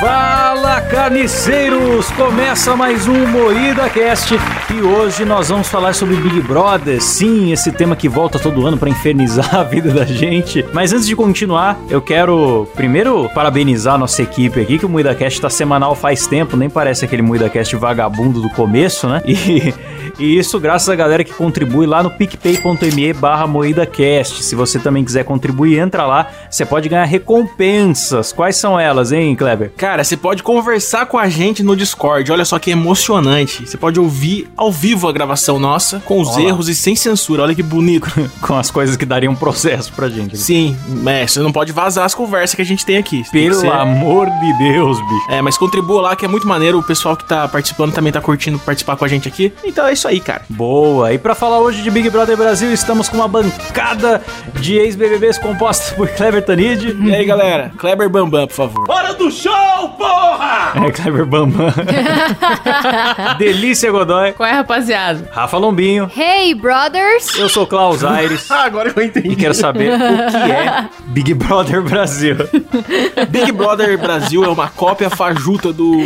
Fala carniceiros! Começa mais um Moída Cast e hoje nós vamos falar sobre Big Brother. Sim, esse tema que volta todo ano para infernizar a vida da gente. Mas antes de continuar, eu quero primeiro parabenizar a nossa equipe aqui, que o Moída Cast tá semanal faz tempo, nem parece aquele Moída Cast vagabundo do começo, né? E, e isso graças à galera que contribui lá no picpay.me barra MoídaCast. Se você também quiser contribuir, entra lá, você pode ganhar recompensas. Quais são elas, hein, Kleber? Cara, você pode conversar com a gente no Discord. Olha só que emocionante. Você pode ouvir ao vivo a gravação nossa, com os Olha. erros e sem censura. Olha que bonito. Com as coisas que dariam processo pra gente. Sim, é, você não pode vazar as conversas que a gente tem aqui. Tem que Pelo ser- amor de Deus, bicho. É, mas contribua lá que é muito maneiro. O pessoal que tá participando também tá curtindo participar com a gente aqui. Então é isso aí, cara. Boa! E pra falar hoje de Big Brother Brasil, estamos com uma bancada de ex-BBBs composta por Kleber Tanid. E aí, galera? Kleber Bambam, por favor. Hora do show, porra! É, Kleber Bambam. Delícia Godoy. Qual é, rapaziada? Rafa Lombinho. Hey, brothers! Eu sou Klaus Aires. Ah, agora eu entendi. E quero saber o que é Big Brother Brasil. Big Brother Brasil é uma cópia fajuta do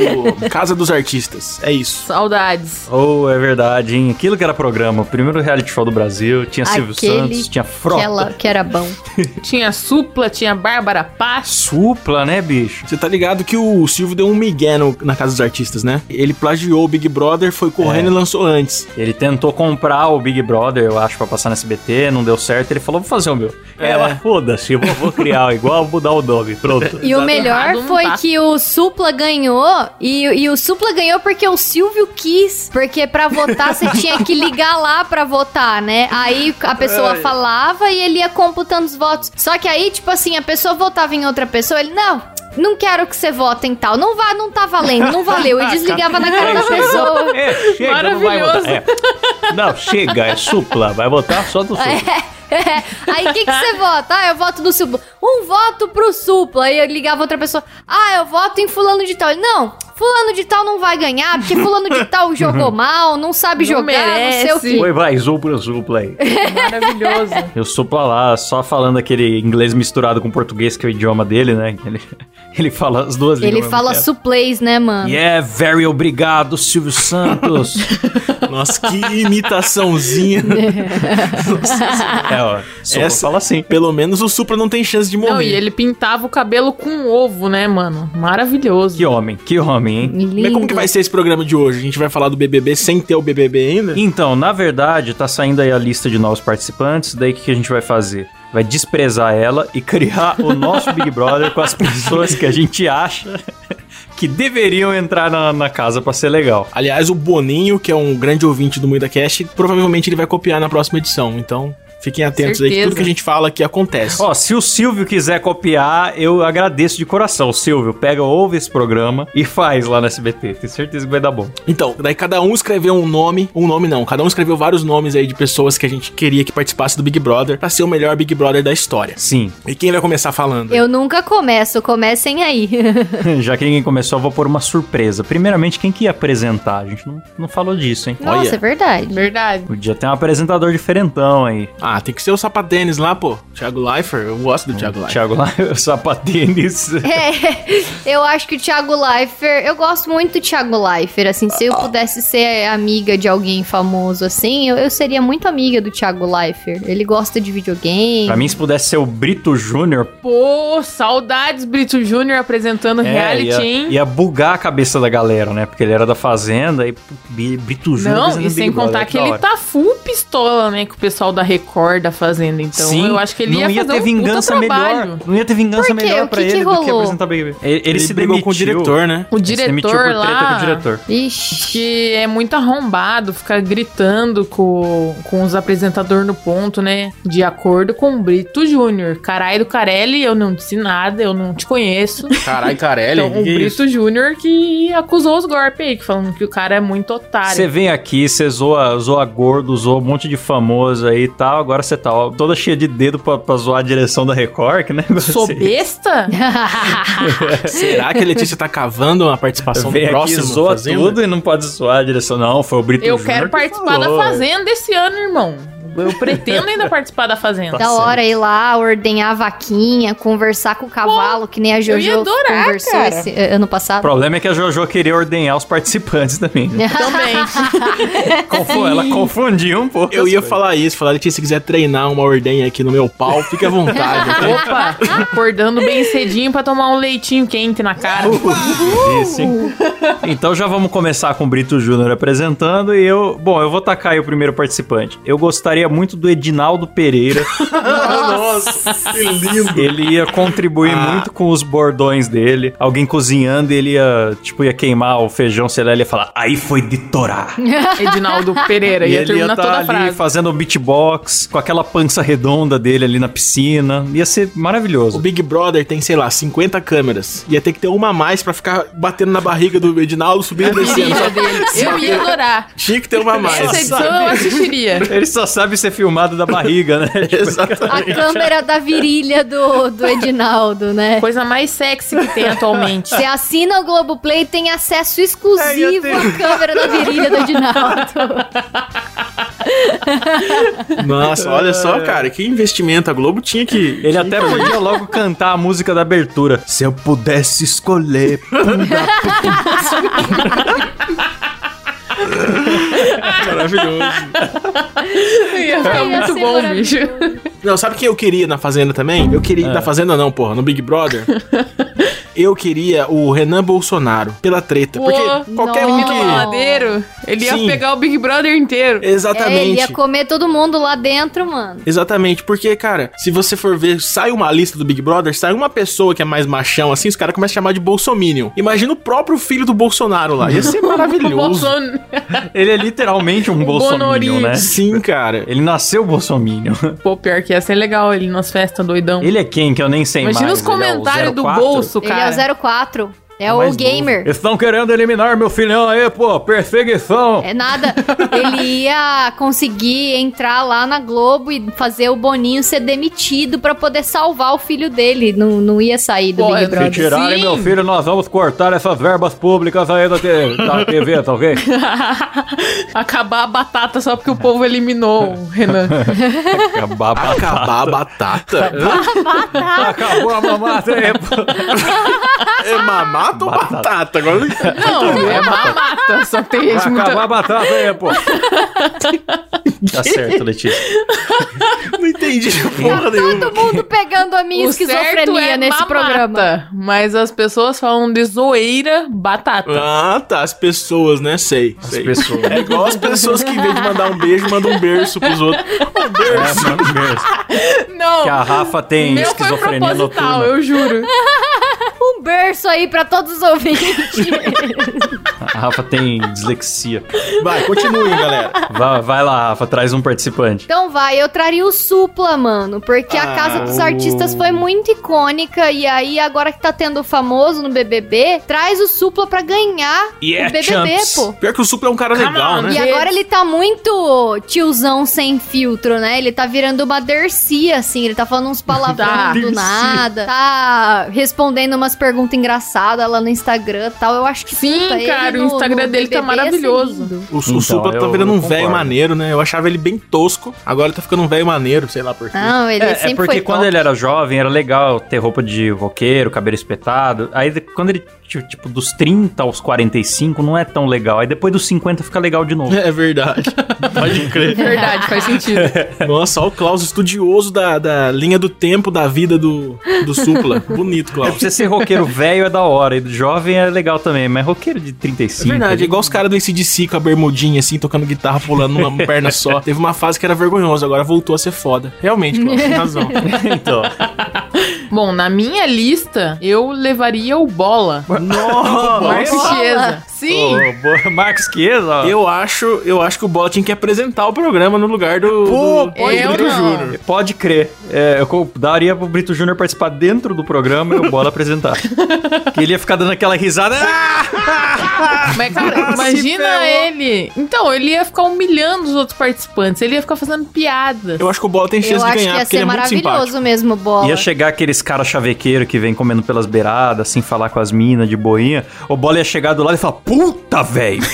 Casa dos Artistas. É isso. Saudades. Oh, é verdade, Aquilo que era programa, o primeiro reality show do Brasil. Tinha Silvio Aquele Santos, tinha Frota. ela, que era bom. Tinha Supla, tinha Bárbara Paz. Supla, né, bicho? Você tá ligado que o Silvio deu um migué no- na Casa dos Artistas, né? Ele plagiou o Big Brother, foi correndo É. e lançou antes. Ele tentou comprar o Big Brother, eu acho, pra passar no SBT, não deu certo. Ele falou, vou fazer o meu. É. Ela, foda-se, vou, vou criar igual, vou mudar o nome, pronto. E o melhor foi tá. que o Supla ganhou. E, e o Supla ganhou porque o Silvio quis. Porque pra votar você tinha que ligar lá pra votar, né? Aí a pessoa falava e ele ia computando os votos. Só que aí, tipo assim, a pessoa votava em outra pessoa, ele, não. Não quero que você vote em tal. Não vá, não tá valendo, não valeu. E desligava na cara da pessoa. É, chega, não vai Maravilhoso. votar. É. Não, chega, é supla, vai votar só do supla. É. Aí o que, que você vota? Ah, eu voto no Supla. Um voto pro Supla. Aí eu ligava outra pessoa. Ah, eu voto em fulano de tal. Ele, não, fulano de tal não vai ganhar, porque fulano de tal jogou mal, não sabe Não jogar, não sei o merece. quê. Oi, vai, supla, supla aí. Maravilhoso. Eu supla lá, só falando aquele inglês misturado com português, que é o idioma dele, né? Ele, ele fala as duas Ele línguas. fala ao mesmo suplays, né, mano? Yeah, very obrigado, Silvio Santos. Nossa, que imitaçãozinha. é, ó, supla Essa- fala assim. Pelo menos o Supra não tem chance de morrer. Não, e ele pintava o cabelo com ovo, né, mano? Maravilhoso. Que homem, que homem, hein? Lindo. Mas como que vai ser esse programa de hoje? A gente vai falar do BBB sem ter o BBB ainda? Então, na verdade, tá saindo aí a lista de novos participantes, daí o que que a gente vai fazer? Vai desprezar ela e criar o nosso Big Brother com as pessoas que a gente acha que deveriam entrar na, na casa pra ser legal. Aliás, o Boninho, que é um grande ouvinte do Muida Cast, provavelmente ele vai copiar na próxima edição. Então, fiquem atentos aí que Certeza. tudo que a gente fala aqui acontece. Ó, se o Silvio quiser copiar, eu agradeço de coração. Silvio, pega, ouve esse programa e faz lá no SBT. Tenho certeza que vai dar bom. Então, daí cada um escreveu um nome, um nome não, cada um escreveu vários nomes aí de pessoas que a gente queria que participasse do Big Brother pra ser o melhor Big Brother da história. Sim, E quem vai começar falando? Eu nunca começo, comecem aí. já que ninguém começou, eu vou pôr uma surpresa. Primeiramente, quem que ia apresentar? A gente não, não falou disso, hein? Nossa, Olha. é verdade. Verdade. Podia ter um apresentador diferentão aí. Ah, tem que ser o Sapatênis lá, pô. Thiago Leifert, eu gosto do Thiago Leifert. Thiago o sapatênis. É, eu acho que o Thiago Leifert, eu gosto muito do Thiago Leifert, assim, se eu pudesse ser amiga de alguém famoso assim, eu, eu seria muito amiga do Thiago Leifert. Ele gosta de videogame. Pra mim, se pudesse ser o Brito Júnior, Pô, saudades Brito Júnior apresentando é, reality, ia, hein? ia bugar a cabeça da galera, né? Porque ele era da Fazenda e Brito Júnior Não, e sem Big Brother, contar que que ele tá full pistola, né? Com o pessoal da Record, da Fazenda. Então Sim, eu acho que ele não ia, ia fazer ter um vingança puta melhor. Não ia ter vingança melhor pra que que ele do que apresentar BBB. Ele, ele Ele se brigou com o diretor, né? O Ele diretor por treta com o lá... diretor. Ixi. Que é muito arrombado, ficar gritando com, com os apresentadores no ponto, né? De acordo com o Brito Júnior. Caralho do Carelli, eu não disse nada, eu não te conheço. Caralho, Carelli. Então, o que? Brito Júnior que acusou os golpes aí, que falando que o cara é muito otário. Você vem aqui, você zoa, zoa gordo, zoa um monte de famoso aí e tal. Agora você tá ó, toda cheia de dedo pra, pra zoar a direção da Record, que negócio Sou é esse? besta? Será que a Letícia tá cavando uma participação Vem aqui, próximo zoa Fazenda? tudo e não pode zoar a direção. Não, foi o Brito Eu Júnior quero que participar falou. da Fazenda esse ano, irmão. Eu pretendo ainda participar da Fazenda. Da hora ir lá, ordenhar a vaquinha, conversar com o cavalo, que nem a Jojo ia adorar, conversou cara. esse eh, ano O passado. problema é que a Jojo queria ordenhar os participantes também. né? Também. Confu- Ela confundiu um pouco. Eu ia coisas. falar isso, falar que se quiser treinar uma ordenha aqui no meu pau, fique à vontade. Opa, acordando bem cedinho pra tomar um leitinho quente na cara. Isso, hein? Então já vamos começar com o Brito Júnior apresentando e eu... Bom, eu vou tacar aí o primeiro participante. Eu gostaria muito do Edinaldo Pereira. Nossa, que lindo. Ele ia contribuir muito com os bordões dele. Alguém cozinhando e ele ia, tipo, ia queimar o feijão, sei lá, ele ia falar, aí foi de torar. Edinaldo Pereira. E Ia ele ia estar toda a ali frase. fazendo o beatbox, com aquela pança redonda dele ali na piscina. Ia ser O maravilhoso. Big Brother tem, sei lá, 50 câmeras. Ia ter que ter uma a mais pra ficar batendo na barriga do Edinaldo, subindo e descendo. Eu ia adorar. Tinha que ter uma a mais. Essa edição eu assistiria. Ele só sabe ser filmado da barriga, né? Tipo, Exatamente. A câmera da virilha do, do Edinaldo, né? Coisa mais sexy que tem atualmente. Você assina o Globoplay e tem acesso exclusivo É, à câmera da virilha do Edinaldo. Nossa, olha só, cara, que investimento. A Globo tinha que. Ele até podia logo cantar a música da abertura. Se eu pudesse escolher. Maravilhoso. Ia ficar Ia muito ser bom, bicho. Não, sabe quem eu queria na Fazenda também? Eu queria. Na Fazenda não, porra, no Big Brother. eu queria o Renan Bolsonaro, pela treta. Porque qualquer nossa. um que. maladeiro. Ele ia Sim. pegar o Big Brother inteiro. É, ele Exatamente. ia comer todo mundo lá dentro, mano. Exatamente, porque, cara, se você for ver, sai uma lista do Big Brother, sai uma pessoa que é mais machão, assim, os caras começam a chamar de Bolsominion. Imagina o próprio filho do Bolsonaro lá. Ia ser maravilhoso. Ele é literalmente um bolsominion, né? Sim, cara. Ele nasceu bolsominion. Pô, pior que ia ser legal ele nas festas doidão. Ele é quem que eu nem sei Imagina mais. os Ele é comentários do 04? bolso, cara. O 04. É O o gamer. novo. Estão querendo eliminar meu filhão aí, pô. Perseguição. É nada. Ele ia conseguir entrar lá na Globo e fazer o Boninho ser demitido pra poder salvar o filho dele. Não, não ia sair do Pô, Big se Se Brother. tirarem Sim. meu filho, nós vamos cortar essas verbas públicas aí da, te- da TV, tá ok? Acabar a batata só porque o povo eliminou o Renan. Acabar a batata. Acabar a batata? Acabou a mamata aí, pô. é mamata ou Batata. batata? Agora não entendi. Não, é mamata. Só tem gente Vai muito... acabar a batata aí, pô. Tá certo, Letícia. não entendi porra nenhuma. Todo mundo pegando a minha O certo esquizofrenia é nesse mamata, programa. Mas as pessoas falam de zoeira batata. Ah, tá. As pessoas, né? Sei. As sei. pessoas. É igual as pessoas que, em vez de mandar um beijo, mandam um berço pros outros. Um berço. É, mano, mesmo. Não. Que a Rafa tem esquizofrenia noturna. eu juro. Berço aí pra todos os ouvintes. A Rafa tem dislexia. Vai, continuem, galera. Vai, vai lá, Rafa, traz um participante. Então vai, eu traria o Supla, mano, porque a Ah, Casa dos Artistas foi muito icônica e aí agora que tá tendo o famoso no BBB, traz o Supla pra ganhar Yeah, o BBB, champs. pô. Pior que o Supla é um cara Come legal, on, né? E agora ele tá muito tiozão sem filtro, né? Ele tá virando uma Dercy, assim. Ele tá falando uns palavrões Tá. do nada. Tá respondendo umas perguntas engraçadas lá no Instagram e tal. Eu acho que Sim, puta, cara, o no- Instagram no dele tá BBB ia ser maravilhoso. O, o Então, Supla tá virando um velho maneiro, né? Eu achava ele bem tosco. Agora ele tá ficando um velho maneiro, sei lá por quê. Não, ele É, sempre é porque foi quando top. ele era jovem era legal ter roupa de roqueiro, cabelo espetado. Aí de- quando ele, ti- tipo, dos 30 aos 45 não é tão legal. Aí depois dos 50 fica legal de novo. É verdade. Pode crer. Verdade, faz sentido. Nossa, olha o Klaus, estudioso da, da linha do tempo da vida do, do Supla. Bonito, É, Klaus. pra você ser roqueiro velho é da hora, e jovem é legal também, mas roqueiro de É 35. verdade, é ali- igual os caras do ACDC com a bermudinha, assim, tocando guitarra, pulando numa perna só. Teve uma fase que era vergonhoso, agora voltou a ser foda. Realmente, Klaus, tem razão. então. Bom, na minha lista, eu levaria o Bola. Nossa! Marcos? Chiesa. Sim. Ô, boa- Marcos Chiesa, ó. Eu acho, eu acho que o Bola tinha que apresentar o programa no lugar do, Pô, do pode eu Brito. Júnior. Pode crer. É, eu daria pro Brito Júnior participar dentro do programa e o Bola apresentar. que ele ia ficar dando aquela risada. Ah! Mas, cara, imagina ferrou. ele. Então, ele ia ficar humilhando os outros participantes. Ele ia ficar fazendo piadas. Eu acho que o Bola tem Eu chance de acho que ganhar, ia porque ele ser é muito simpático. maravilhoso mesmo, bola. Ia chegar aqueles cara chavequeiro que vem comendo pelas beiradas, assim, falar com as minas de boinha. O Bola ia chegar do lado e falar, Puta, velho!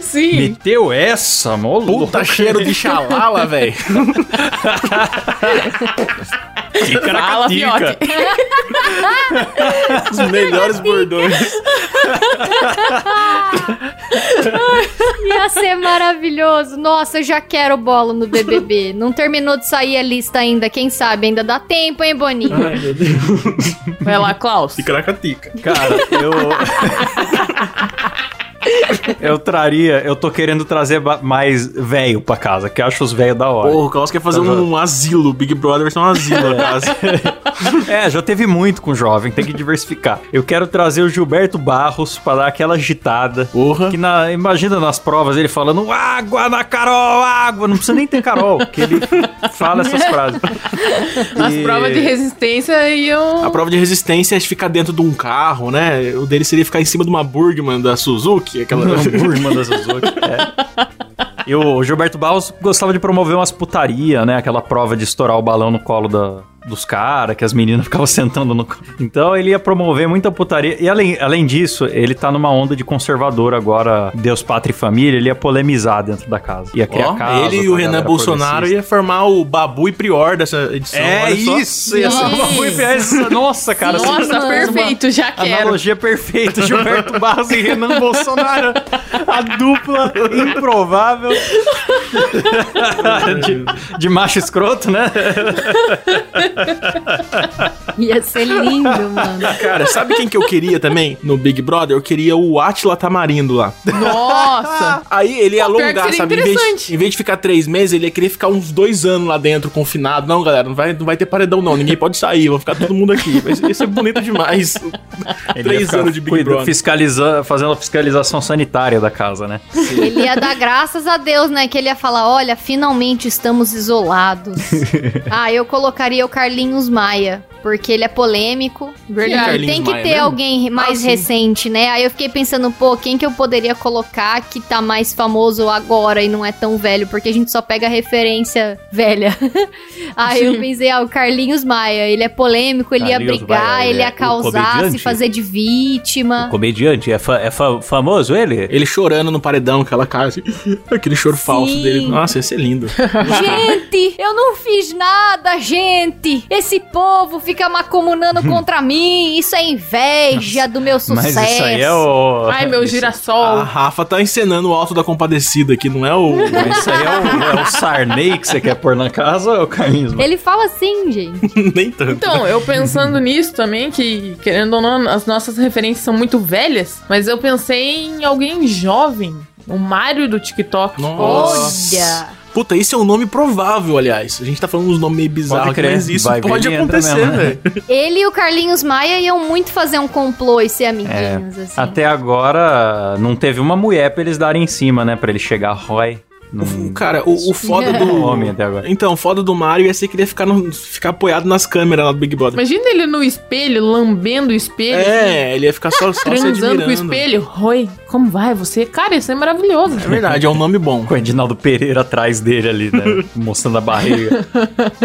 Sim. Meteu essa, mano. Puta cheiro de xalala, velho. Fala, fiote. Os melhores bordões. Ia ser maravilhoso. Nossa, eu já quero bolo no BBB. Não terminou de sair a lista ainda. Quem sabe? Ainda dá tempo, hein, Boninho? Ai, meu Deus. Vai lá, Klaus. Ticaracatica. Cara, eu. eu traria. Eu tô querendo trazer mais velho pra casa, que eu acho os velhos da hora. Porra, o Klaus quer fazer um asilo. Big Brother vai ser um asilo, na casa. É, já teve muito com jovem, tem que diversificar. Eu quero trazer o Gilberto Barros pra dar aquela agitada. Porra. Que na, imagina nas provas ele falando água na Carol, água. Não precisa nem ter Carol, que ele fala essas frases. As E- provas de resistência iam. A prova de resistência é ficar dentro de um carro, né? O dele seria ficar em cima de uma Burgman da Suzuki, aquela... Burma da Suzuki. É. E o Gilberto Barros gostava de promover umas putaria, né? Aquela prova de estourar o balão no colo da, dos caras, que as meninas ficavam sentando no. Então ele ia promover muita putaria. E além, além disso, ele tá numa onda de conservador agora, Deus, Pátria e Família. Ele ia polemizar dentro da casa. Ia criar Ó, casa. ele e o Renan Bolsonaro ia formar o Babu e Prior dessa edição. É olha só. isso! Ia ser uma Isso. muito- essa- Nossa, cara. você Nossa, fez uma perfeito, já quero. Analogia perfeita, Gilberto Barros e Renan Bolsonaro. A dupla improvável de, de macho escroto, né? Ia ser lindo, mano. Cara, sabe quem que eu queria também no Big Brother? Eu queria o Atila Tamarindo lá. Nossa! Aí ele ia Pô, alongar, sabe? Em vez, em vez de ficar três meses, ele ia querer ficar uns dois anos lá dentro, confinado. Não, galera, não vai, não vai ter paredão, não. Ninguém pode sair, vão ficar todo mundo aqui. Vai ser, ia ser bonito demais. Ele três anos de Big Brother. fiscaliza- fazendo a fiscalização sanitária da casa, né? Ele ia dar graças a Deus, né? Que ele ia falar: olha, finalmente estamos isolados. ah, eu colocaria o Carlinhos Maia. Porque ele é polêmico. Verdade. E Carlinhos tem que Maia ter mesmo? alguém mais Ah, sim. recente, né? Aí eu fiquei pensando, pô, quem que eu poderia colocar que tá mais famoso agora e não é tão velho? Porque a gente só pega referência velha. Aí eu pensei, ah, o Carlinhos Maia. Ele é polêmico, ele ia Carlinhos brigar, Maia, ele ele é ia o causar, se fazer de vítima. Comediante, é, famoso ele? Ele chorando no paredão, aquela cara assim, aquele choro falso dele. Nossa, ia ser lindo. Gente, eu não fiz nada, gente. Esse povo fica macomunando contra mim. Isso é inveja do meu sucesso. Mas isso aí é o... Ai, meu A girassol. Rafa tá encenando o alto da compadecida aqui, não é o. Isso aí é o, é o Sarney que você quer pôr na casa ou é o Carlinhos? Ele fala assim, gente. Nem tanto. Então, eu pensando nisso também, que querendo ou não, as nossas referências são muito velhas, mas eu pensei em alguém jovem. O Mário do TikTok. Nossa. Olha. Puta, esse é um nome provável, aliás. A gente tá falando uns nomes meio bizarros, mas isso Vai pode acontecer, né? velho. Ele e o Carlinhos Maia iam muito fazer um complô e ser amiguinhos, assim. Até agora não teve uma mulher pra eles darem em cima, né? Pra ele chegar Roy. Não... Cara, o, o foda do. Homem até agora. Então, o foda do Mario ia ser que ele ia ficar, no- ficar apoiado nas câmeras lá do Big Brother. Imagina ele no espelho, lambendo o espelho. É, ele ia ficar só, só se Transando admirando. com o espelho. Oi, como vai você? Cara, isso é maravilhoso. É verdade, é um nome bom. Com o Edinaldo Pereira atrás dele ali, né? Mostrando a barriga.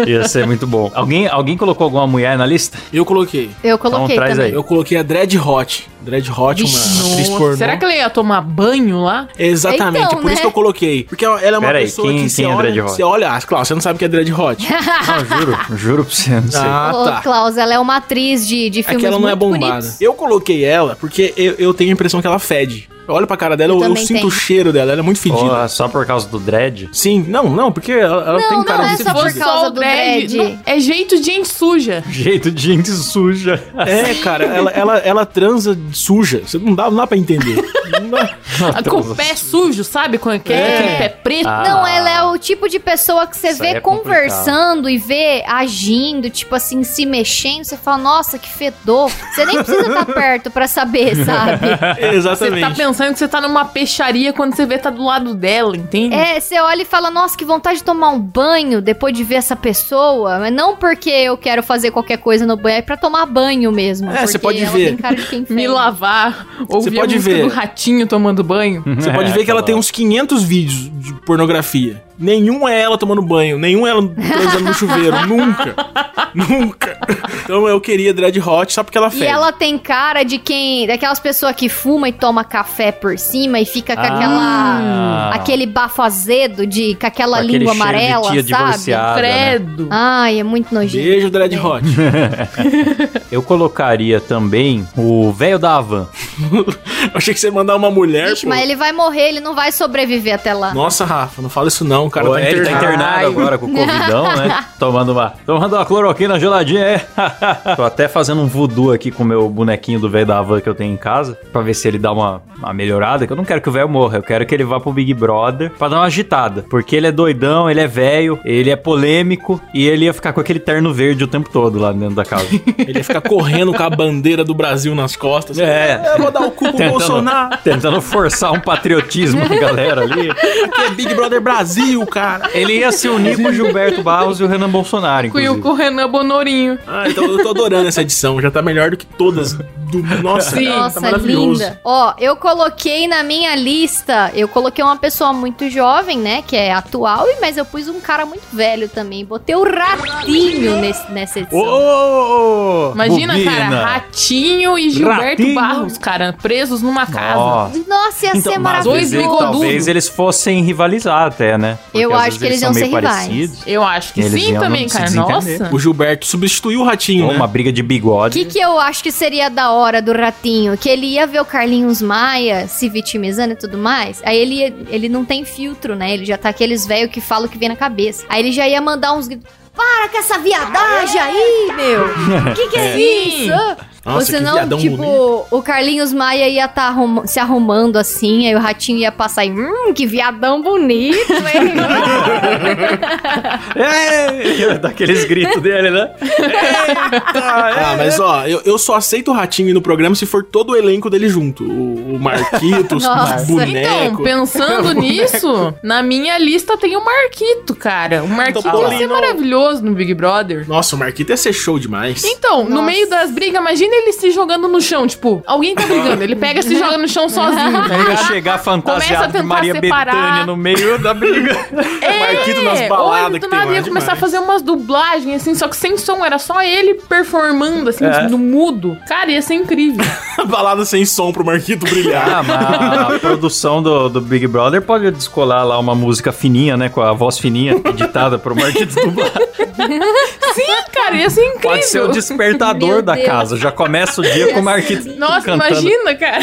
Ia ser muito bom. Alguém, alguém colocou alguma mulher na lista? Eu coloquei. Eu coloquei Então, traz também. aí. Eu coloquei a Dread Hot. Dread Hot, uma atriz pornô. Será que ele ia tomar banho lá? Exatamente, Então, é por isso né? que eu coloquei. Porque ela é uma Pera aí, pessoa quem- que você quem é olha... Dread Hot? Você olha... Ah, claro, você não sabe o que é Dread Hot. Não, juro. Juro pra você, não sei. ah, Ô, tá. Klaus, ela é uma atriz de, de É filmes que ela não é bombada. bonitos. Eu coloquei ela porque eu, eu tenho a impressão que ela fede. Eu olho pra cara dela, Eu eu, eu sinto tenho. o cheiro dela, ela é muito fedida. Ó, só por causa do dread? Sim, não, não, porque ela, ela Não, tem não cara é de só por fedida. causa do dread. não, é jeito de gente suja. Jeito de gente suja. É, cara, ela, ela, ela transa suja. Você não dá, não dá pra entender. Não dá. Com o pé sujo, sabe? Com aquele, É. aquele pé preto. Ah. Não, ela é o tipo de pessoa que você Isso vê é complicado. conversando e vê agindo, tipo assim, se mexendo, você fala, nossa, que fedor. Você nem precisa estar perto pra saber, sabe? Você tá Exatamente. Pensando que você tá numa peixaria quando você vê tá do lado dela, entende? É, você olha e fala, nossa, que vontade de tomar um banho depois de ver essa pessoa. Mas não porque eu quero fazer qualquer coisa no banho, é pra tomar banho mesmo. É, você porque pode ela ver. Tem cara de quem Me lavar, ouvir pode a música ver. do ratinho tomando banho. Você pode ver que ela tem uns 500 vídeos de pornografia. Nenhum é ela tomando banho, nenhum é ela transando no chuveiro. Nunca. Nunca. Então eu queria Dread Hot só porque ela E fede. ela tem cara de quem. Daquelas pessoas que fuma e toma café por cima e fica com Ah. aquela. aquele bafo azedo de. com aquela Aquele língua de amarela, tia sabe? né? Credo. Ai, é muito nojento. Beijo, Dread Hot. Eu colocaria também o velho da Havan. Achei que você ia mandar uma mulher. Vixe, mas ele vai morrer, ele não vai sobreviver até lá. Nossa, Rafa, não fala isso não, o cara Pô, tá ele tá internado. internado agora com o Covidão, né? Tomando uma, tomando uma cloroquina geladinha, é. Tô até fazendo um voodoo aqui com o meu bonequinho do velho da Havan que eu tenho em casa, pra ver se ele dá uma, uma melhorada, que eu não quero que o velho morra, eu quero que ele vá pro Big Brother pra dar uma agitada, porque ele é doidão, ele é velho, ele é polêmico e ele ia ficar com aquele terno verde o tempo todo lá dentro da casa. Ele ia ficar correndo com a bandeira do Brasil nas costas. É. Eu vou dar o cu pro Tentando, Bolsonaro. tentando forçar um patriotismo na galera ali. Aqui é Big Brother Brasil, cara. Ele ia se unir com o Gilberto Barros e o Renan Bolsonaro, Com o inclusive. com o Renan Bonorinho. Ah, então eu tô adorando essa edição. Já tá melhor do que todas. Do... Nossa, Sim. tá Nossa, maravilhoso. linda. Ó, eu coloquei na minha lista, eu coloquei uma pessoa muito jovem, né, que é atual, e- mas eu pus um cara muito velho também. Botei o Ratinho nesse, nessa edição. Ô! Imagina, bobina. cara, Ratinho e Gilberto Ratinho. Barros, cara, presos numa casa. Nossa. Nossa, ia Então, ser maravilhoso. talvez eles fossem rivalizar até, né? Porque Eu acho que eles são iam ser rivais. parecidos. Eu acho que Eles sim também, cara. Nossa. O Gilberto substituiu o Ratinho, Ou né? uma briga de O bigode. que, que eu acho que seria da hora do Ratinho? Que ele ia ver o Carlinhos Maia se vitimizando e tudo mais. Aí ele, ia- ele não tem filtro, né? Ele já tá aqueles velhos que falam o que vem na cabeça. Aí ele já ia mandar uns gritos. Para com essa viadagem aí, meu! Que que é, Sim. isso? Ou Nossa, que senão, viadão tipo, bonito. o Carlinhos Maia ia estar se arrumando assim, aí o ratinho ia passar e, hum, que viadão bonito, hein? É, daqueles gritos dele, né? Ah, mas ó, eu, eu só aceito o Ratinho ir no programa se for todo o elenco dele junto. O, o Marquitos, Nossa. os Então, bonecos. pensando nisso, na minha lista tem o Marquito, cara. O Marquito ia ser maravilhoso no Big Brother. Nossa, o Marquito ia ser show demais. Então, no Nossa. meio das brigas, imagina ele se jogando no chão, tipo, alguém tá brigando, ele pega e se joga no chão sozinho, tá Ia ligado? chegar fantasiado de Maria separar. Bethânia no meio da briga. Marquito nas baladas ou ele que do tem nada ia começar demais. a fazer umas dublagens, assim, só que sem som, era só ele performando, assim, É. no mudo. Cara, ia ser incrível. Balada sem som pro Marquito brilhar. Ah, mas a produção do, do Big Brother pode descolar lá uma música fininha, né? Com a voz fininha, editada pro Marquitos dublar. Sim, cara, ia ser incrível. Pode ser o despertador da casa. Já começa o dia com o Marquitos Nossa, cantando. imagina, cara.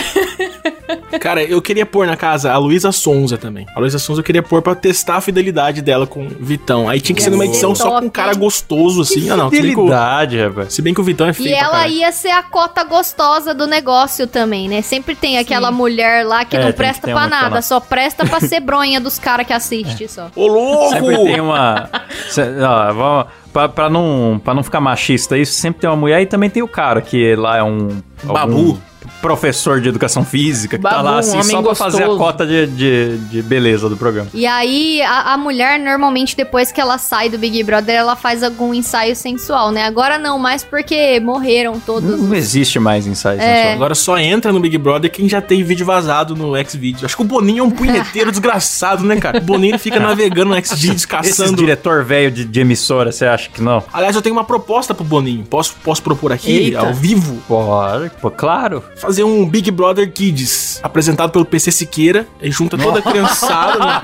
Cara, eu queria pôr na casa a Luísa Sonza também. A Luísa Sonza eu queria pôr pra testar a fidelidade dela com o Vitão. Aí tinha que Ia ser numa ser edição só top, com um cara gostoso, assim. Ah, não. Fidelidade, rapaz. se bem que o Vitão é feio E pra ela ia ser a cota gostosa do negócio também, né? Sempre tem aquela mulher lá que É, não que presta pra que tá nada, só presta pra ser bronha dos caras que assiste só. Ô, louco! Sempre tem uma. Cê- ó, vamos- pra, pra não, pra não ficar machista isso, sempre tem uma mulher e também tem o cara que lá é um. Babu. algum professor de educação física que tá lá assim só pra fazer a cota de, de, de beleza do programa. E aí, a, a mulher, normalmente, depois que ela sai do Big Brother, ela faz algum ensaio sensual, né? Agora não, mais porque morreram todos. Não existe mais ensaio É. sensual. Agora só entra no Big Brother quem já tem vídeo vazado no Xvideos. Acho que o Boninho é um punheteiro desgraçado, né, cara? O Boninho fica navegando no Xvideos, caçando. diretor velho de, de emissora, você acha que não? Aliás, eu tenho uma proposta pro Boninho. Posso, posso propor aqui, Eita. ao vivo? Pô, claro. Fazer um Big Brother Kids, apresentado pelo PC Siqueira, e junta toda a criançada. né?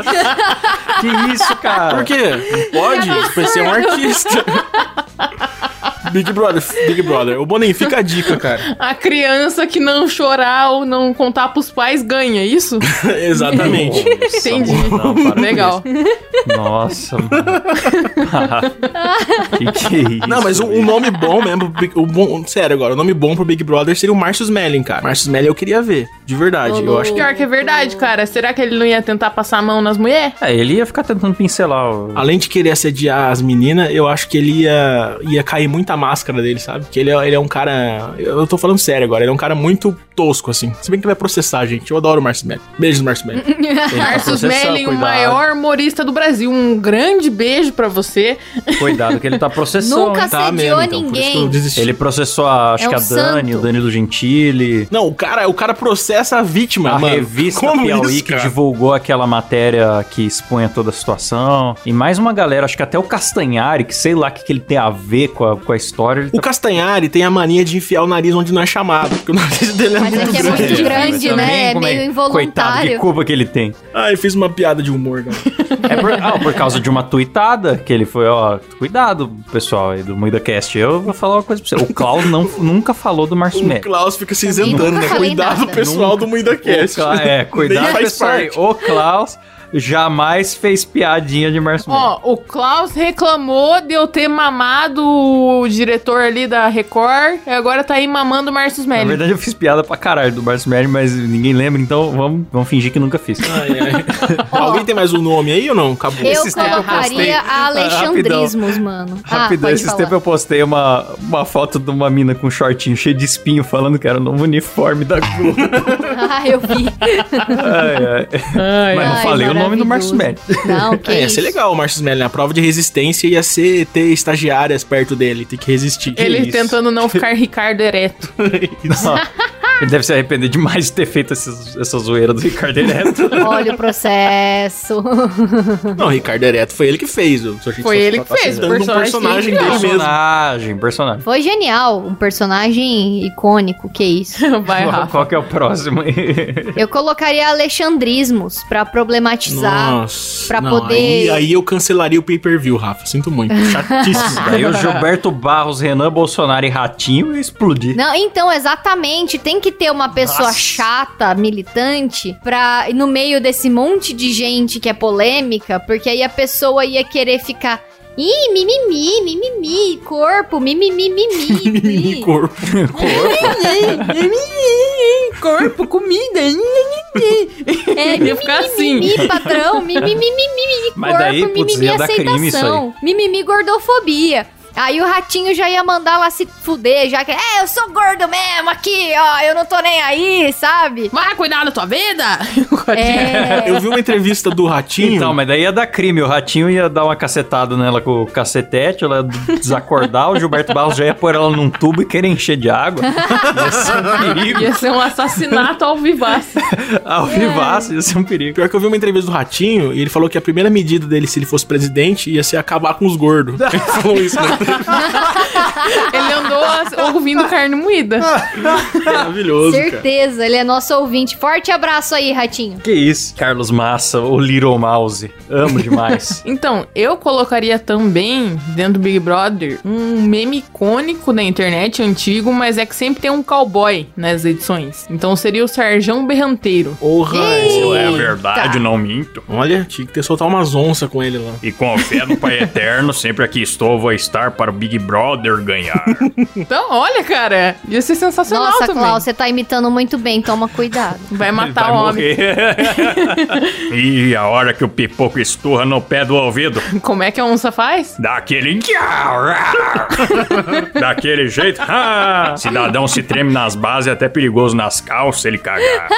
Que isso, cara? Por quê? Não pode? O PC é um artista. Big Brother, Big Brother. O Boninho, fica a dica, cara. A criança que não chorar ou não contar pros pais ganha, é isso? Exatamente. Entendi. Não, Legal. Nossa, mano. que que é isso? Não, mas um, um nome bom mesmo, o bom, sério agora, o nome bom pro Big Brother seria o Marcius Melling, cara. Marcius Melling eu queria ver, de verdade. Eu acho que Pior que é verdade, cara. Será que ele não ia tentar passar a mão nas mulheres? É, ele ia ficar tentando pincelar o... além de querer assediar as meninas, eu acho que ele ia, ia cair muita máscara dele, sabe? Que ele é, ele é um cara. Eu tô falando sério agora, ele é um cara muito tosco, assim. Se bem que ele vai processar, gente. Eu adoro o Márcio Melli. Beijo, Márcio Melli. Tá Marcos processando, Melling, o maior humorista do Brasil. Um grande beijo pra você. Cuidado que ele tá processando. Nunca? Tá mesmo, então. Por isso que eu ninguém. desisti. Ele processou, a, acho É que a Dani, santo. o Dani do Gentili. Não, o cara, o cara processa a vítima, A mano. revista Como Piauí isso, que divulgou aquela matéria que expunha toda a situação. E mais uma galera, acho que até o Castanhari, que sei lá o que, que ele tem a ver com a, com a história. Ele O tá... Castanhari tem a mania de enfiar o nariz onde não é chamado, porque o nariz dele é Mas é muito que é grande. muito grande, Mas né? também, É como meio Coitado, que involuntário. culpa que ele tem. Ah, eu fiz uma piada de humor, cara. É por, ah, por causa de uma tuitada que ele foi, ó, cuidado, pessoal aí do MuidaCast. Eu vou falar uma coisa pra você. O Klaus não, nunca falou do Márcio O Melli. Klaus fica se isentando, nunca né? Cuidado, nada. pessoal do O MuidaCast. É, cuidado, pessoal. O Klaus jamais fez piadinha de Márcio Melli. Ó, o Klaus reclamou de eu ter mamado o diretor ali da Record. E agora tá aí mamando o Marcos Na verdade, eu fiz piada pra caralho do Márcio Melli, mas ninguém lembra, então vamos, vamos fingir que nunca fiz. Ai, ai. Alguém tem mais um nome aí ou não? Acabou. Eu Esses eu colocaria a Ah, Alexandrismos, mano. Ah, Rapidão, pode esses falar. tempos eu postei uma, uma foto de uma mina com um shortinho cheio de espinho, falando que era o novo uniforme da Globo. Ah, eu vi. ai, ai. Mas não Ai, falei o nome do Márcio Melli. Não, que É, ia ser legal o Márcio Melli. A prova de resistência ia ser ter estagiárias perto dele, ter que resistir. Ele isso? tentando não ficar Ricardo ereto. Não. Ele deve se arrepender demais de ter feito esses, essa zoeira do Ricardo Ereto. Olha o processo. Não, o Ricardo Ereto foi ele que fez. o- Foi ele que fez, o personagem um personagem dele mesmo. personagem, personagem. Foi genial. Um personagem icônico, que isso. Vai, Qual, Rafa. qual que é o próximo aí? Eu colocaria alexandrismos pra problematizar. Nossa. pra não, poder- Aí, aí eu cancelaria o pay-per-view, Rafa. Sinto muito. Chatíssimo. Aí o Gilberto Barros, Renan Bolsonaro e Ratinho ia explodir. Não, então, exatamente. Tem que ter uma pessoa Nossa. chata, militante, pra, no meio desse monte de gente que é polêmica, porque aí a pessoa ia querer ficar. Ih, mimimi, mimimi, corpo, mimimi, Mimimi mimimi. corpo. Corpo, comida. É, Ia ficar assim. mimimi, patrão, mimimi, mimimi, Mas corpo, daí, putz, mimimi, dar crime aceitação, mimimi, gordofobia. Aí o ratinho já ia mandar lá se fuder, já que, é, eu sou gordo mesmo aqui, ó, eu não tô nem aí, sabe? Vai cuidar da tua vida. É, Eu vi uma entrevista do Ratinho. Então, mas daí ia dar crime. O Ratinho ia dar uma cacetada nela com o cacetete, ela ia desacordar, o Gilberto Barros já ia pôr ela num tubo e querer encher de água. Ia ser um perigo. Ia ser um assassinato ao vivaço. Ao vivaço, ia ser um perigo. Pior que eu vi uma entrevista do Ratinho e ele falou que a primeira medida dele, se ele fosse presidente, ia ser acabar com os gordos. Ele falou isso, né? Ele andou ouvindo carne moída. Maravilhoso, cara. certeza, ele é nosso ouvinte. Forte abraço aí, ratinho. Que isso? Carlos Massa, o Little Mouse. Amo demais. Então, eu colocaria também, dentro do Big Brother, um meme icônico da internet, antigo, mas é que sempre tem um cowboy nas edições. Então seria o Sarjão Berranteiro. Porra, Isso é verdade, não minto. Olha, tinha que ter soltar umas onças com ele lá. E com fé no Pai Eterno, sempre aqui estou, vou estar para o Big Brother ganhar. Então, olha, cara, ia ser sensacional Nossa, também. Klaus, você tá imitando muito bem, toma cuidado. Vai matar Vai o homem. e a hora que o pipoco esturra no pé do ouvido, Como é que a onça faz? daquele... Daquele jeito, cidadão se treme nas bases, é até perigoso nas calças ele cagar.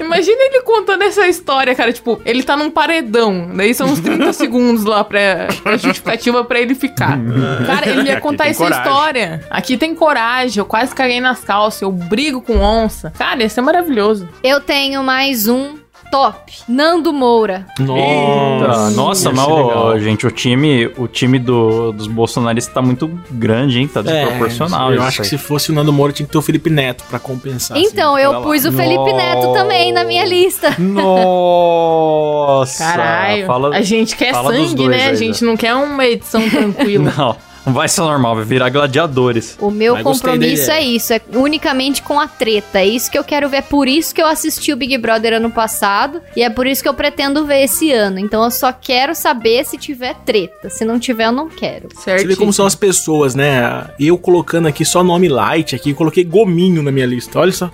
Imagina ele contando essa história, cara. Tipo, ele tá num paredão. Daí são uns 30 segundos lá pra, pra justificativa pra ele ficar. Cara, ele ia Aqui contar tem essa coragem. história. Aqui tem coragem. Eu quase caguei nas calças. Eu brigo com onça. Cara, ia ser maravilhoso. Eu tenho mais um top. Nando Moura. Eita, nossa, ia mas, legal. gente, o time, o time do- dos bolsonaristas tá muito grande, hein? Tá desproporcional. É, eu acho que aí. se fosse o Nando Moura, tinha que ter o Felipe Neto pra compensar. assim. Então, eu pus o Felipe Neto também na minha lista. Nossa! Caralho. Fala... a gente quer sangue, né? A aí, gente não quer uma edição tranquila. Não. Não vai ser normal, vai virar gladiadores. O meu Mas compromisso é isso, é unicamente com a treta. É isso que eu quero ver. É por isso que eu assisti o Big Brother ano passado e é por isso que eu pretendo ver esse ano. Então eu só quero saber se tiver treta. Se não tiver, eu não quero. Certo. Você vê como são as pessoas, né? Eu colocando aqui só nome light aqui, coloquei gominho na minha lista. Olha só.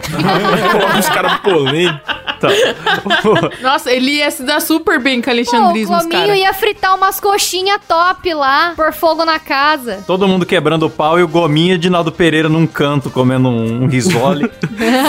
Coloca os caras polêmicos. Tá. Nossa, ele ia se dar super bem com Pô, o alexandrismos, Gominho cara. ia fritar umas coxinhas top lá, por fogo na casa. Todo mundo quebrando o pau e o Gominha de Naldo Pereira num canto comendo um, um risole.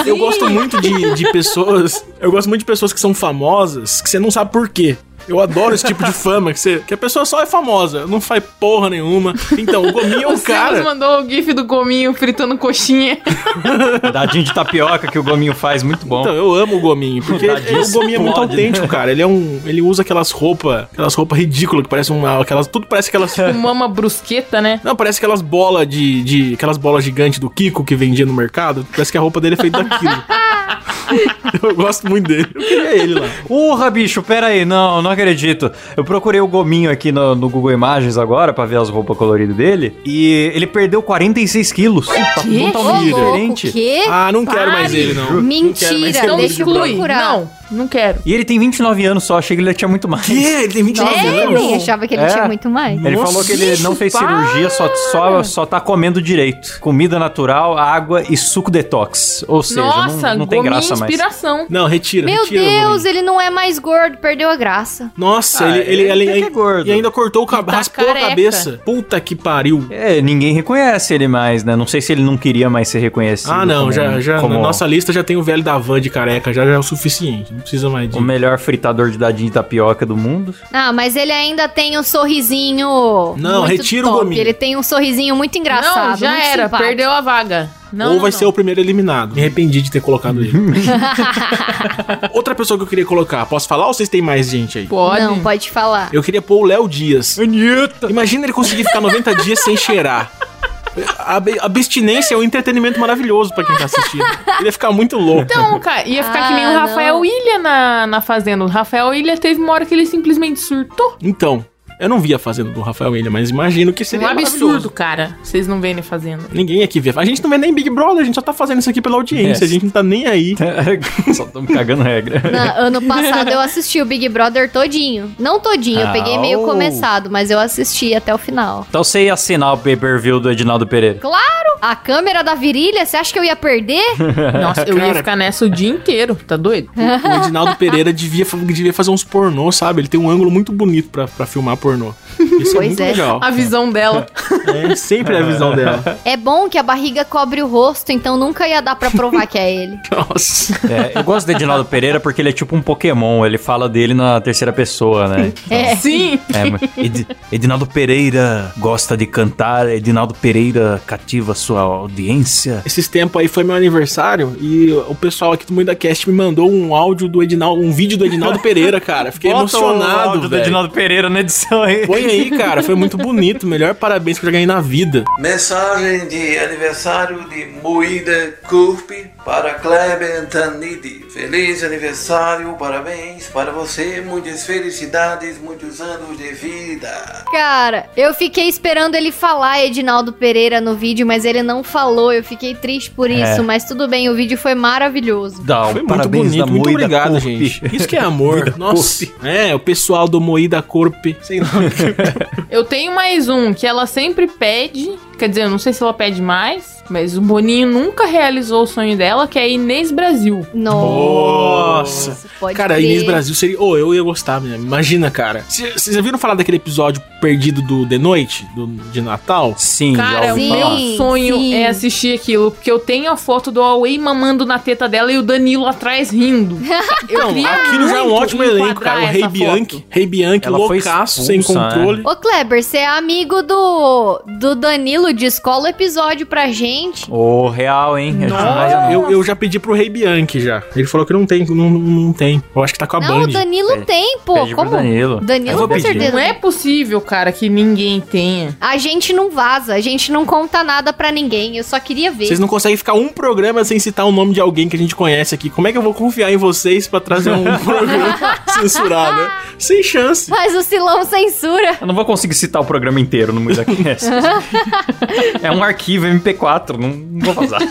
Eu gosto muito de, de pessoas. Eu gosto muito de pessoas que são famosas, que você não sabe por quê. Eu adoro esse tipo de fama, que, você, que a pessoa só é famosa, não faz porra nenhuma. Então, o Gominho é um O Silas cara. mandou o gif do gominho fritando coxinha. Dadinho de tapioca que o Gominho faz, muito bom. Então, eu amo o Gominho, porque o Gominho é muito né? autêntico, cara. Ele é um. Ele usa aquelas roupas, aquelas roupas ridículas que parecem uma. Aquelas, tudo parece aquelas. O mama brusqueta, né? Não, parece aquelas bolas de, de. Aquelas bolas gigantes do Kiko que vendia no mercado. Parece que a roupa dele é feita daquilo. eu gosto muito dele. Eu queria ele lá. Porra, bicho, pera aí, não, não acredito. Eu procurei o Gominho aqui no, no Google Imagens agora pra ver as roupas coloridas dele e ele perdeu 46 quilos. Tá totalmente louco, diferente. quê? Ah, não quero mais Pare. ele, não. Não mais Mentira, ele Não deixa eu procurar. Não, não quero. E ele tem 29 anos só, achei que ele tinha muito mais. Que? Ele tem 29 É, anos? nem achava que ele É. tinha muito mais. Ele Nossa, falou que ele não fez para! cirurgia, só, só, só tá comendo direito. Comida natural, água e suco detox. Ou seja, Nossa, não, não tem graça mais. Inspiração. Não, retira, Meu retira. Deus, ele não é mais gordo, perdeu a graça. Nossa, Ah, ele, ele, ele ele, é gordo. E ainda cortou o cabelo, tá raspou a careca. cabeça. Puta que pariu. É, ninguém reconhece ele mais, né? Não sei se ele não queria mais ser reconhecido. Ah, não, como- já, já como na nossa lista já tem o velho da van de careca, já, já é o suficiente. Não precisa mais de. O melhor fritador de dadinho de tapioca do mundo. Ah, mas ele ainda tem um sorrisinho. Não, retira o gominho. Ele tem um sorrisinho muito engraçado. não, já muito era. simpático. Perdeu a vaga. Não, Ou não, vai não. ser o primeiro eliminado. Me arrependi de ter colocado ele. Outra pessoa que eu queria colocar, posso falar ou vocês têm mais gente aí? Pode. Não, pode falar. Eu queria pôr o Léo Dias. Anitta! Imagina ele conseguir ficar 90 dias sem cheirar. A ab- abstinência é um entretenimento maravilhoso pra quem tá assistindo. Ele ia ficar muito louco. Então, cara, ia ficar que nem o Ah, Rafael não. Ilha na, na Fazenda. O Rafael Ilha teve uma hora que ele simplesmente surtou. Então, eu não vi a fazenda do Rafael Ilha, mas imagino que Um seria absurdo, maravilhoso. cara. Vocês não veem ele fazendo. Ninguém aqui vê. A gente não vê nem Big Brother, a gente só tá fazendo isso aqui pela audiência. É. A gente não tá nem aí. Só estamos cagando regra. Na- ano passado eu assisti o Big Brother todinho. Não todinho, eu peguei meio Au. começado, mas eu assisti até o final. Então você ia assinar o pay-per-view do Edinaldo Pereira. Claro! A câmera da virilha, você acha que eu ia perder? Nossa, eu ia ficar nessa o dia inteiro. Tá doido? O Edinaldo Pereira devia, devia fazer uns pornô, sabe? Ele tem um ângulo muito bonito pra, pra filmar pornô. Isso Pois é muito é. legal. A visão dela. É sempre a visão dela. É bom que a barriga cobre o rosto, então nunca ia dar pra provar que é ele. Nossa. É, eu gosto do Edinaldo Pereira porque ele é tipo um Pokémon. Ele fala dele na terceira pessoa, né? É. Sim. É, Ed- Edinaldo Pereira gosta de cantar, Edinaldo Pereira cativa sua audiência. Esses tempos aí foi meu aniversário e o pessoal aqui do Muita Cast me mandou um áudio do Edinaldo, um vídeo do Edinaldo Pereira, cara. Fiquei Bota o emocionado, áudio do velho. Edinaldo Pereira na edição aí. Põe aí, cara. Foi muito bonito. Melhor parabéns que eu ganhei na vida. Mensagem de aniversário de Moída Curpe para Kleber Tanidi. Feliz aniversário, parabéns para você, muitas felicidades, muitos anos de vida. Cara, eu fiquei esperando ele falar Edinaldo Pereira no vídeo, mas ele não falou. Eu fiquei triste por isso, É. mas tudo bem, o vídeo foi maravilhoso. Dá Foi muito parabéns bonito. da Muito Moída obrigado, Corp. gente. Isso que é amor. Nossa. É, o pessoal do Moída Corp. Sei lá. Eu tenho mais um que ela sempre pede. Quer dizer, eu não sei se ela pede mais, mas o Boninho nunca realizou o sonho dela, que é Inês Brasil. Nossa. pode Cara, a crer. Inês Brasil seria. Oh, eu ia gostar mesmo. Imagina, cara. Vocês já viram falar daquele episódio perdido do The Noite? Do, de Natal? Sim, Cara, já o ouvi Sim. falar. meu sonho sim. é assistir aquilo, porque eu tenho a foto do Huawei mamando na teta dela e o Danilo atrás rindo. Eu Não, aquilo já é um ótimo elenco, cara. O Rei Bianchi. Rei Bianchi, Ela foi loucaço, sem expulsa, controle. Ô, Kleber, você é amigo do, do Danilo Danilo, descola o episódio pra gente. Ô, real, hein? A gente não vai- Ah, Eu, eu já pedi pro Rei Bianchi já. Ele falou que não tem, não, não, não tem. Eu acho que tá com a Não, o Band. Danilo Pede- tem, pô. pede pro Como? Danilo. Danilo com pedir. certeza. Não é possível, cara, que ninguém tenha. A gente não vaza, a gente não conta nada pra ninguém. Eu só queria ver. Vocês não conseguem ficar um programa sem citar o nome de alguém que a gente conhece aqui. Como é que eu vou confiar em vocês pra trazer um programa censurado? né? Sem chance. Mas o Silão censura. Eu não vou conseguir citar o programa inteiro no MuidaCast. é um arquivo MP4, não, não vou vazar.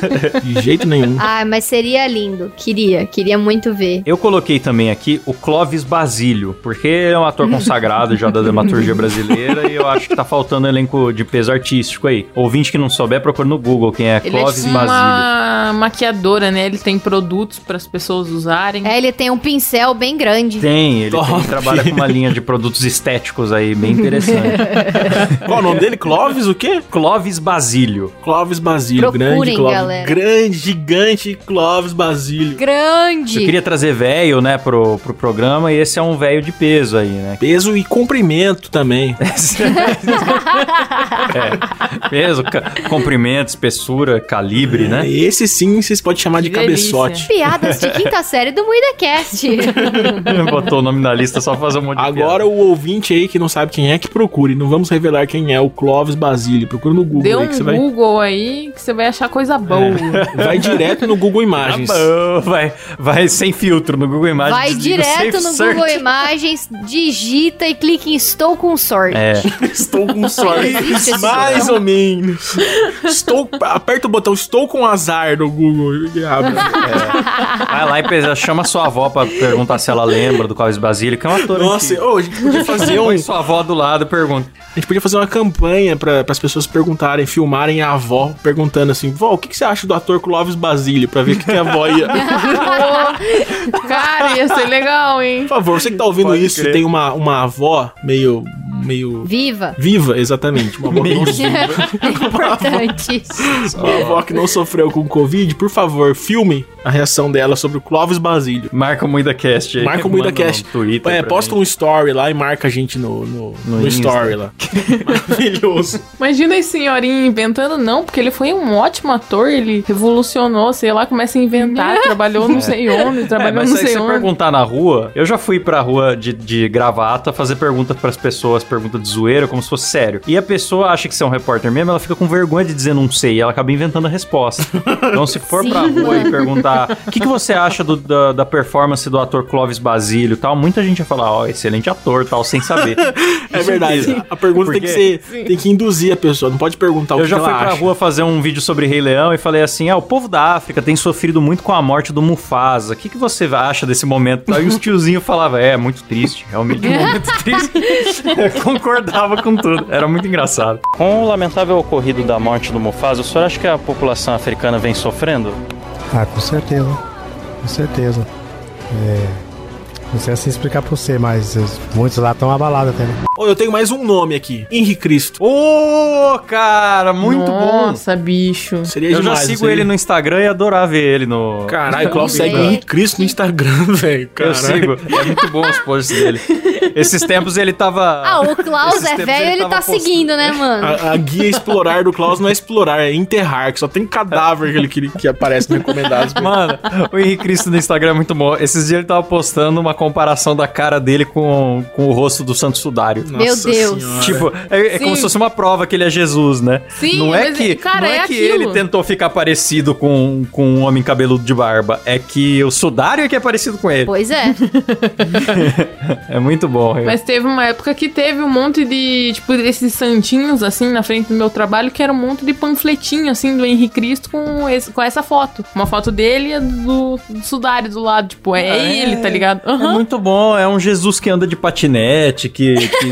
De jeito nenhum. Ah, mas seria lindo. Queria, queria muito ver. Eu coloquei também aqui o Clóvis Basílio, porque ele é um ator consagrado já da dramaturgia brasileira e eu acho que tá faltando elenco de peso artístico aí. Ouvinte que não souber, procura no Google quem é Ele Clóvis é tipo Basílio. uma maquiadora, né? Ele tem produtos para as pessoas usarem. É, ele tem um pincel bem grande. Tem, ele tem- Top. trabalha com uma linha de produtos estéticos aí, bem interessante. Qual o nome dele? Clóvis o quê? Clóvis Basílio. Clóvis Basílio. Procurem, grande Clóvis. galera. Grande, gigante Clóvis Basílio. Grande. Eu queria trazer velho, né, pro, pro programa, e esse é um velho de peso aí, né? Peso e comprimento também. é, peso, comprimento, espessura, calibre, né? Esse sim vocês podem chamar de Que delícia. cabeçote. Piadas de quinta série do MuidaCast. Botou o nome na lista só pra fazer um monte de Agora o ouvinte aí que não sabe quem é, que procure. Não vamos revelar quem é o Clóvis Basílio. Procura no Google Dê aí um que você vai, Google aí que você vai achar coisa boa. vai direto no Google Imagens. Tá bom, vai, vai sem filtro no Google Imagens. Vai direto no Search. Google Imagens, digita e clica em Estou com sorte. É, Estou com sorte. Existe esse Mais ou menos. Estou. Aperta o botão Estou com azar no Google. abre. vai lá e pesa- chama sua avó pra perguntar se ela lembra do Clóvis Basílio, que é um ator Nossa, ô, a gente podia fazer um. Põe sua avó do lado pergunta. A gente podia fazer uma campanha para as pessoas perguntarem, filmarem a avó, perguntando assim: Vó, o que, que você acha do ator Clóvis Basílio? Pra ver o que, que a avó ia. Cara, ia ser legal, hein? Por favor, você que tá ouvindo Pode isso e crer. tem uma, uma avó meio. Meio. Viva. viva, exatamente. Uma avó, que não, É importante. uma avó que não sofreu com Covid, por favor, filme a reação dela sobre o Clóvis Basílio. Marca o MuidaCast aí. Marca o manda MuidaCast. no Twitter. É, posta gente. um story lá e marca a gente no, no, No no story lá. Maravilhoso. Imagina esse senhorinho inventando, não, porque ele foi um ótimo ator, ele revolucionou, sei lá, começa a inventar, trabalhou não sei onde, É, trabalhou mas não se sei você onde. perguntar na rua, eu já fui pra rua de, de gravata fazer perguntas pras pessoas, pergunta de zoeira, como se fosse sério. E a pessoa acha que você é um repórter mesmo, ela fica com vergonha de dizer não sei, e ela acaba inventando a resposta. Então, se for pra rua e perguntar o que, que você acha do- da, da performance do ator Clóvis Basílio e tal, muita gente vai falar, ó, excelente ator tal, sem saber. É verdade. A pergunta tem que Porque- ser. Tem que induzir a pessoa. Não pode perguntar o Eu que já ela fui pra acha. rua fazer um vídeo sobre Rei Leão e falei assim: ah, o povo da África tem sofrido muito com a morte do Mufasa. O que, que você acha desse momento? Aí os tiozinhos falavam: é, muito triste, realmente um momento triste. Concordava com tudo. Era muito engraçado. Com o lamentável ocorrido da morte do Mufasa, o senhor acha que a população africana vem sofrendo? Ah, com certeza. Com certeza. É, não sei assim explicar pra você, mas os- muitos lá estão abalados até, né? Ô, eu tenho mais um nome aqui. Henri Cristo. Ô, cara, muito bom. Nossa, bicho. Seria Eu já demais. sigo isso aí. ele no Instagram e adorar ver ele no. Caralho, o Klaus segue o Henri Cristo no Instagram, velho. Eu Caralho. sigo. É muito bom os posts dele. Esses tempos ele tava. Ah, o Klaus é velho, ele tava tá postando- seguindo, né, mano? A, a guia explorar do Klaus não é explorar, é enterrar, que só tem cadáver que, ele, que, que aparece no recomendados. Mano, o Henrique Cristo no Instagram é muito bom. Esses dias ele tava postando uma comparação da cara dele com, com o rosto do Santo Sudário. Meu Deus. Senhora. Tipo, é, é como se fosse uma prova que ele é Jesus, né? Sim, não é mas, que, cara, não é, é que ele tentou ficar parecido com, com um homem cabeludo de barba. É que o Sudário é que é parecido com ele. Pois é. É muito bom. eu- Mas teve uma época que teve um monte de, tipo, desses santinhos, assim, na frente do meu trabalho, que era um monte de panfletinho, assim, do Henrique Cristo com, esse, com essa foto. Uma foto dele e a do, do Sudário do lado, tipo, é, É. ele, tá ligado? É Aham. muito bom. É um Jesus que anda de patinete, que, que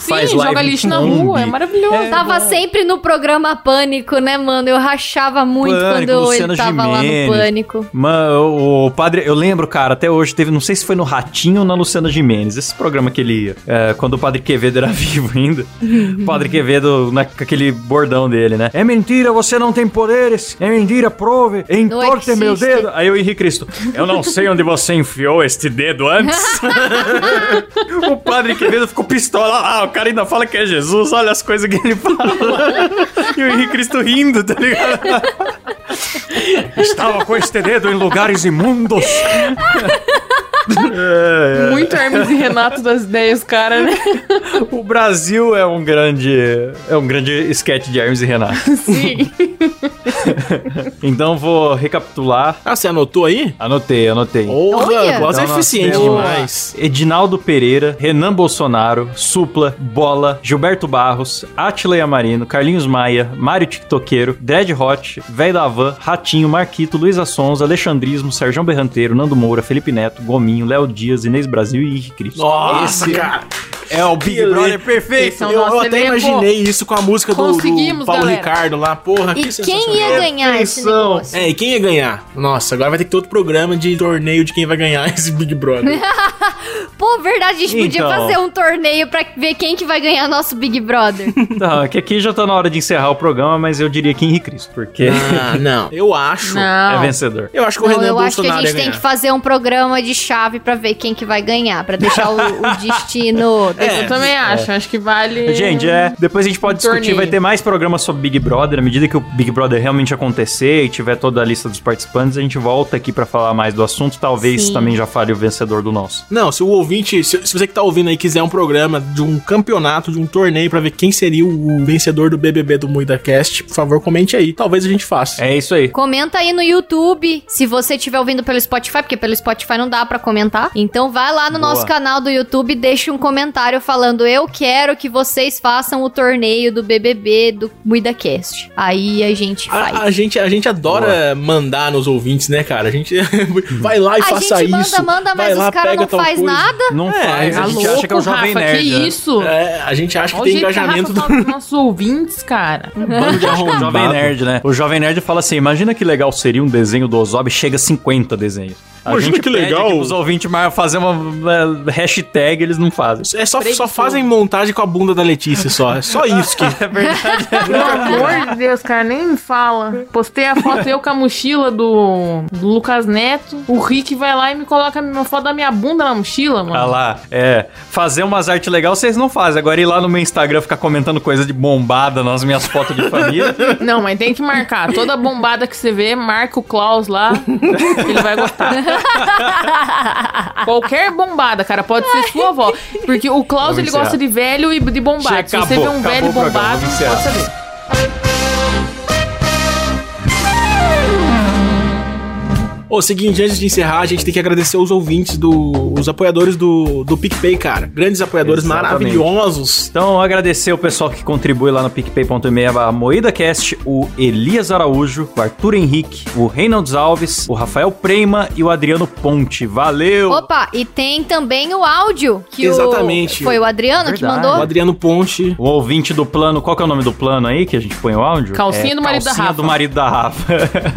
Sim, live joga lixo na Kombi. rua, é maravilhoso. Tava sempre no programa Pânico, né, mano? Eu rachava muito Pânico, quando Luciana ele tava lá no Gimenez. Pânico. Mano, o padre, eu lembro, cara, até hoje teve, não sei se foi no Ratinho ou na Luciana Gimenez, esse programa que ele ia, é, quando o padre Quevedo era vivo ainda. o padre Quevedo, né, com aquele bordão dele, né? É mentira, você não tem poderes, é mentira, prove, entorte meu dedo. Aí o Henrique Cristo, eu não sei onde você enfiou este dedo antes. o padre Quevedo ficou pistola, ah, o cara ainda fala que é Jesus, olha as coisas que ele fala. e o Henrique Cristo rindo, tá ligado? Estava com este dedo em lugares imundos. Muito Hermes e Renato das ideias, cara, né? O Brasil é um grande. É um grande sketch de Hermes e Renato. Sim. Então vou recapitular. Ah, você anotou aí? Anotei, anotei. Porra, Olha! É Então nós eficiente temos demais. Edinaldo Pereira, Renan Bolsonaro, Supla, Bola, Gilberto Barros, Atila Yamarino, Carlinhos Maia, Mário TikTokeiro, Dread Hot, Véi da Van, Ratinho, Marquito, Luísa Sonza, Alexandrismo, Sérgio Berranteiro, Nando Moura, Felipe Neto, Gominho, Léo Dias, Inês Brasil e Henrique Cristo. Nossa, cara. É o Big Brother perfeito. Esse é Eu, eu até elenco. imaginei isso com a música do, do Paulo galera. Ricardo lá. Porra, E que quem ia ganhar esse Perfeição. negócio? É, e quem ia ganhar? Nossa, agora vai ter que ter outro programa de torneio de quem vai ganhar esse Big Brother. Pô, verdade, a gente podia Então. fazer um torneio pra ver quem que vai ganhar nosso Big Brother. Não, é que aqui já tá na hora de encerrar o programa, mas eu diria que Henrique Cristo, porque ah, não. Eu acho. é Não. vencedor. Eu acho que o Não, Renan eu acho que a Bolsonaro gente tem que fazer um programa de chave pra ver quem que vai ganhar, pra deixar o, o destino. É, Eu também acho, acho que vale. Gente, é. Depois a gente pode Um discutir. torneio. Vai ter mais programas sobre Big Brother. À medida que o Big Brother realmente acontecer e tiver toda a lista dos participantes, a gente volta aqui pra falar mais do assunto. Talvez Sim. também já fale o vencedor do nosso. Não, se o ouvinte, se, se você que tá ouvindo aí quiser um programa de um campeonato, de um torneio pra ver quem seria o vencedor do BBB do MuidaCast, por favor, comente aí. Talvez a gente faça. É isso aí. Comenta aí no YouTube, se você estiver ouvindo pelo Spotify, porque pelo Spotify não dá pra comentar. Então vai lá no Boa. nosso canal do YouTube e deixa um comentário falando: Eu quero que vocês façam o torneio do BBB do MuidaCast. Aí a gente faz. A, a gente, a gente adora mandar nos ouvintes, né, cara? A gente vai lá e A faça gente manda, isso. manda, vai mas lá, os caras não faz coisa. nada. Não É, faz, a Tá gente acha que é o louco, Jovem Rafa, Nerd. Que né? isso? É, a gente acha que Olha tem que a engajamento Rafa do fala dos nossos ouvintes, cara. bando de O arrombado. Jovem Nerd, né? O Jovem Nerd fala assim: imagina que legal seria um desenho do Ozob, chega a 50 desenhos. A Imagina gente que pede legal. aqui pros ouvintes mais fazer uma uma hashtag, eles não fazem. É só, só fazem montagem com a bunda da Letícia só. É só isso que. É verdade. Pelo amor de Deus, cara, nem me fala. Postei a foto eu com a mochila do, do Lucas Neto. O Rick vai lá e me coloca uma foto da minha bunda na mochila, mano. Ah lá, é. Fazer umas artes legais vocês não fazem. Agora ir lá no meu Instagram ficar comentando coisa de bombada nas minhas fotos de família. Não, mas tem que marcar. Toda bombada que você vê, marca o Klaus lá. que ele vai gostar. Qualquer bombada, cara, pode ser sua avó. Porque o Klaus, ele gosta de velho e de bombado. Chega, Se você acabou, vê um velho bombado, pode saber. Ô, seguinte, antes de encerrar, a gente tem que agradecer os ouvintes, do, os apoiadores do, do PicPay, cara. Grandes apoiadores Exatamente. maravilhosos. Então, agradecer o pessoal que contribui lá no picpay.me, a MoídaCast, o Elias Araújo, o Arthur Henrique, o Reynolds Alves, o Rafael Preima e o Adriano Ponte. Valeu! Opa, e tem também o áudio que o- Exatamente. foi o Adriano que Verdade. O mandou. Adriano Ponte. O ouvinte do plano, qual que é o nome do plano aí que a gente põe o áudio? Calcinha É do marido da calcinha Rafa. do marido da Rafa.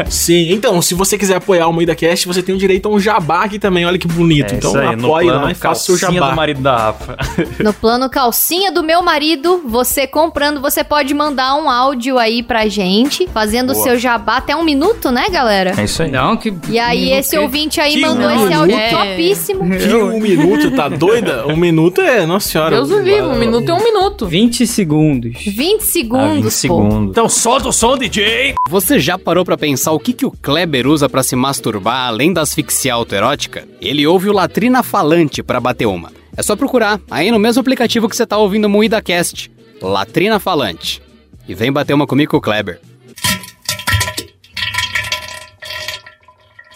Sim, então, se você quiser apoiar o MoídaCast, você tem o direito a um jabá aqui também, olha que bonito. É então isso aí, no apoie plano lá e faça o seu calcinha jabá. do marido da Rafa. No plano calcinha do meu marido, você comprando, você pode mandar um áudio aí pra gente, fazendo o seu jabá até um minuto, né, galera? É isso aí. Não, que. E aí, esse ouvinte aí Que mandou um esse áudio minuto. topíssimo. Que um minuto, tá doida? Um minuto é, nossa senhora. Deus o livre, um minuto é um minuto. 20 segundos. 20 Ah, segundos, 20 pô. segundos. Então solta o som, DJ! Você já parou pra pensar o que, que o Kleber usa pra se masturbar além da asfixia autoerótica? Ele ouve o latrina falante pra bater uma. É só procurar aí no mesmo aplicativo que você tá ouvindo o Moída Cast. Latrina falante. E vem bater uma comigo Kleber.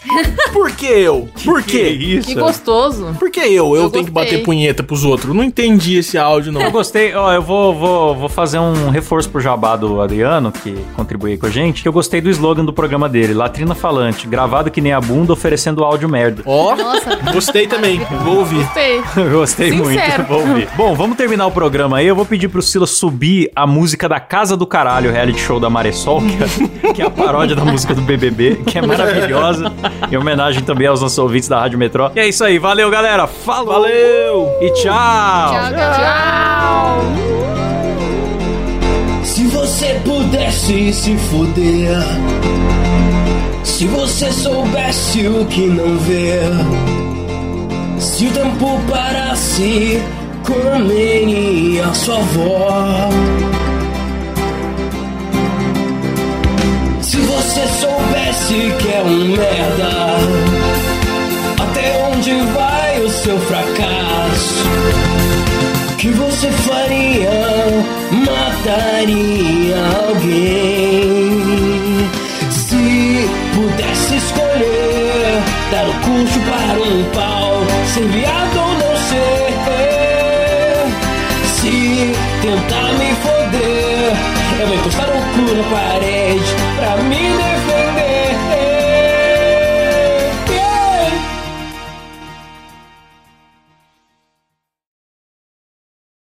Por que eu? Por Que quê? isso? Que gostoso. Por que eu? Eu, Eu tenho que gostei. bater punheta pros outros. Não entendi esse áudio, não. Eu gostei, ó, eu vou, vou, vou fazer um reforço pro jabá do Adriano, que contribui aí com a gente, que eu gostei do slogan do programa dele, Latrina Falante, gravado que nem a bunda, oferecendo áudio merda. Ó, Nossa. gostei também. Vou ouvir. Gostei. Eu Gostei Sincero. muito, vou ouvir. Bom, vamos terminar o programa aí. Eu vou pedir pro Silas subir a música da Casa do Caralho, o reality show da Maressol, que é, que é a paródia da música do BBB, que é maravilhosa, em homenagem também aos nossos ouvintes da Rádio Metrô. E é isso aí, valeu galera, falou! Valeu! E tchau! Tchau, tchau. Se você pudesse se fuder, se você soubesse o que não vê, se o tempo parasse comeria sua avó. Soubesse que é um merda, até onde vai o seu fracasso? Que você faria? Mataria alguém? Se pudesse escolher, dar o curso para um pau, ser viado ou não ser. Se tentar me foder, eu vou encostar o cu na parede pra me defender.